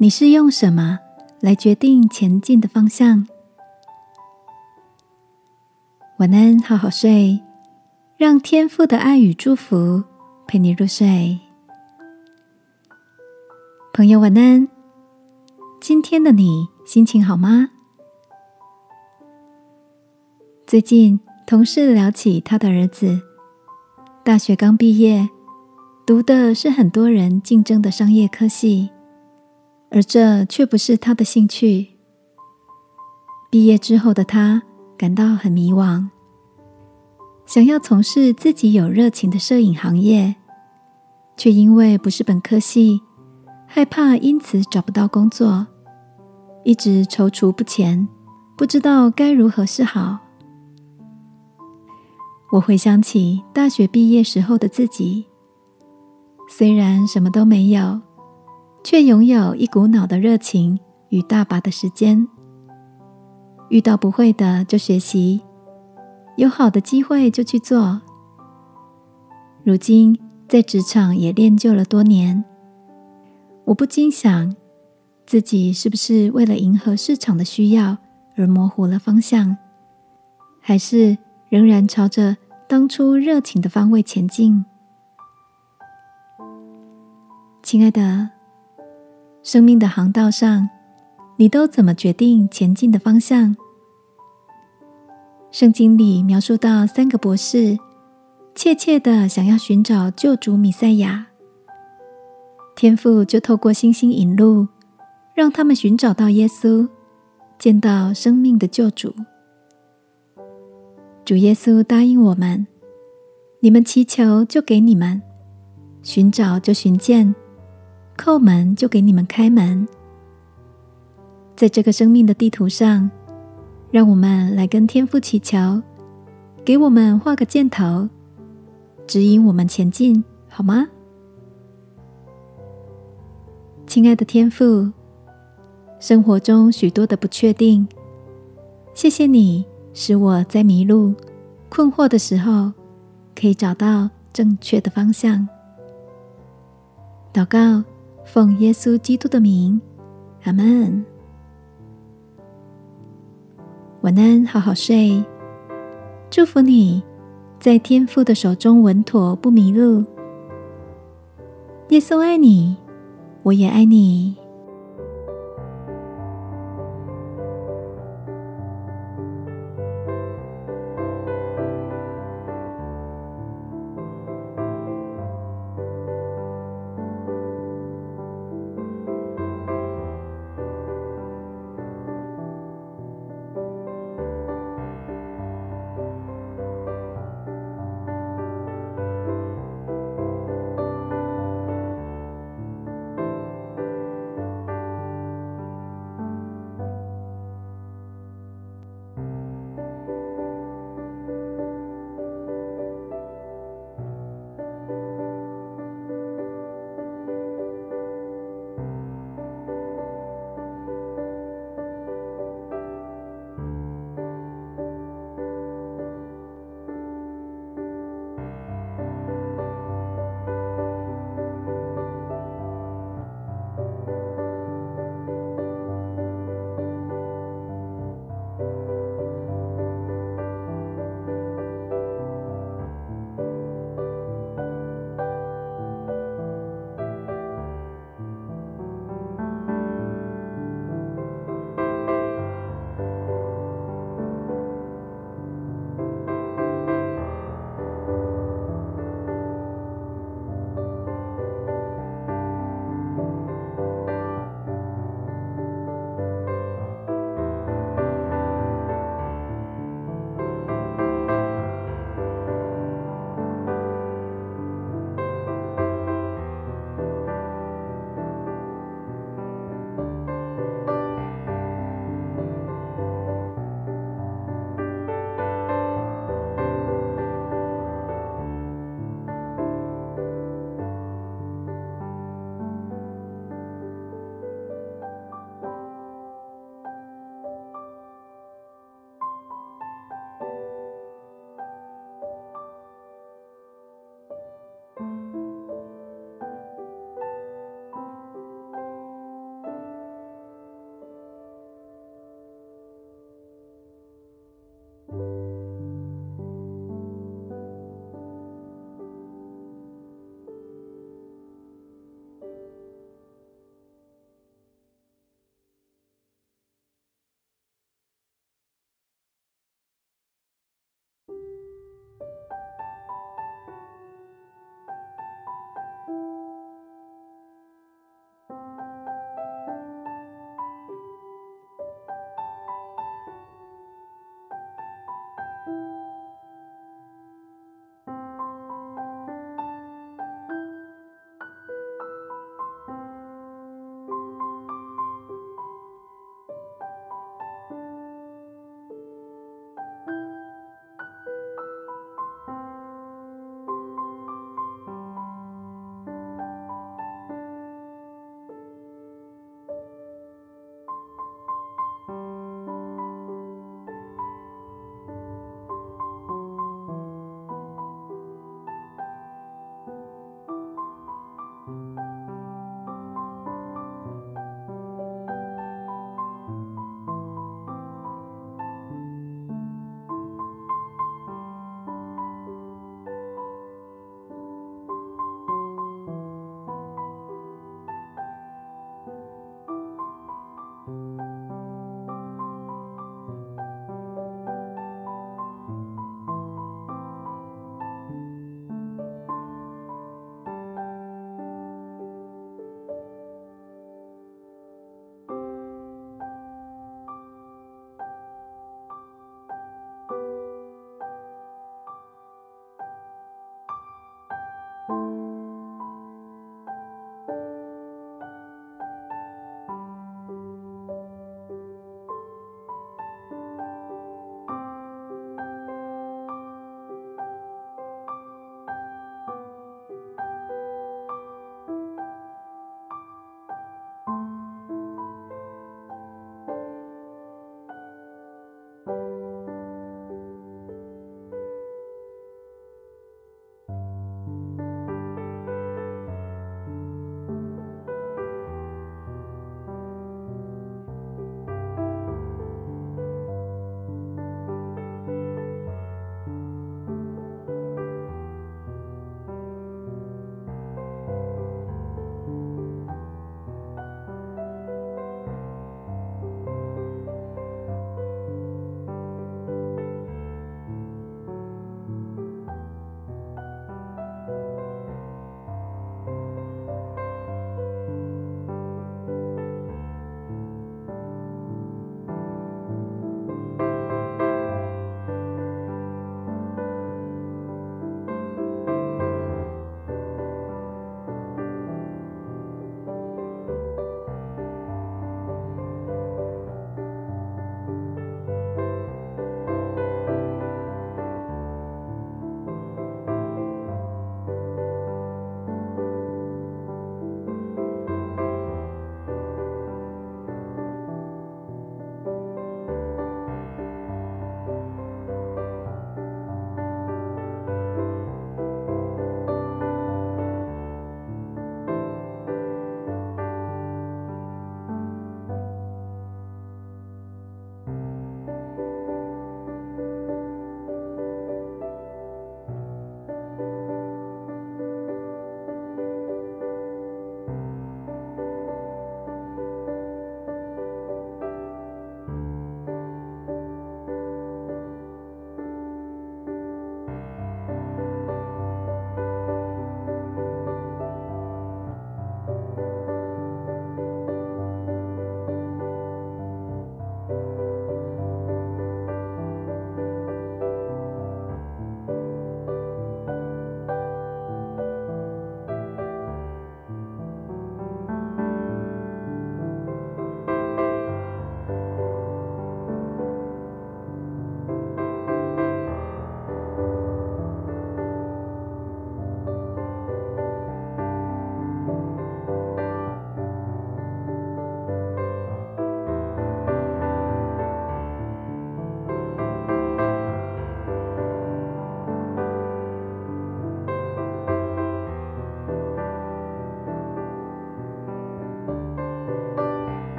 你是用什么来决定前进的方向？晚安，好好睡，让天父的爱与祝福陪你入睡。朋友，晚安。今天的你心情好吗？最近同事聊起他的儿子，大学刚毕业。读的是很多人竞争的商业科系，而这却不是他的兴趣。毕业之后的他感到很迷惘，想要从事自己有热情的摄影行业，却因为不是本科系，害怕因此找不到工作，一直踌躇不前，不知道该如何是好。我回想起大学毕业时候的自己。虽然什么都没有，却拥有一股脑的热情与大把的时间。遇到不会的就学习，有好的机会就去做。如今在职场也练就了多年，我不禁想，自己是不是为了迎合市场的需要而模糊了方向，还是仍然朝着当初热情的方位前进？亲爱的，生命的航道上，你都怎么决定前进的方向？圣经里描述到三个博士，切切的想要寻找救主米赛亚，天父就透过星星引路，让他们寻找到耶稣，见到生命的救主。主耶稣答应我们：你们祈求，就给你们；寻找，就寻见。叩门就给你们开门，在这个生命的地图上，让我们来跟天父祈求，给我们画个箭头，指引我们前进，好吗？亲爱的天父，生活中许多的不确定，谢谢你使我在迷路、困惑的时候，可以找到正确的方向。祷告。奉耶稣基督的名，阿门。晚安，好好睡。祝福你在天父的手中稳妥，不迷路。耶稣爱你，我也爱你。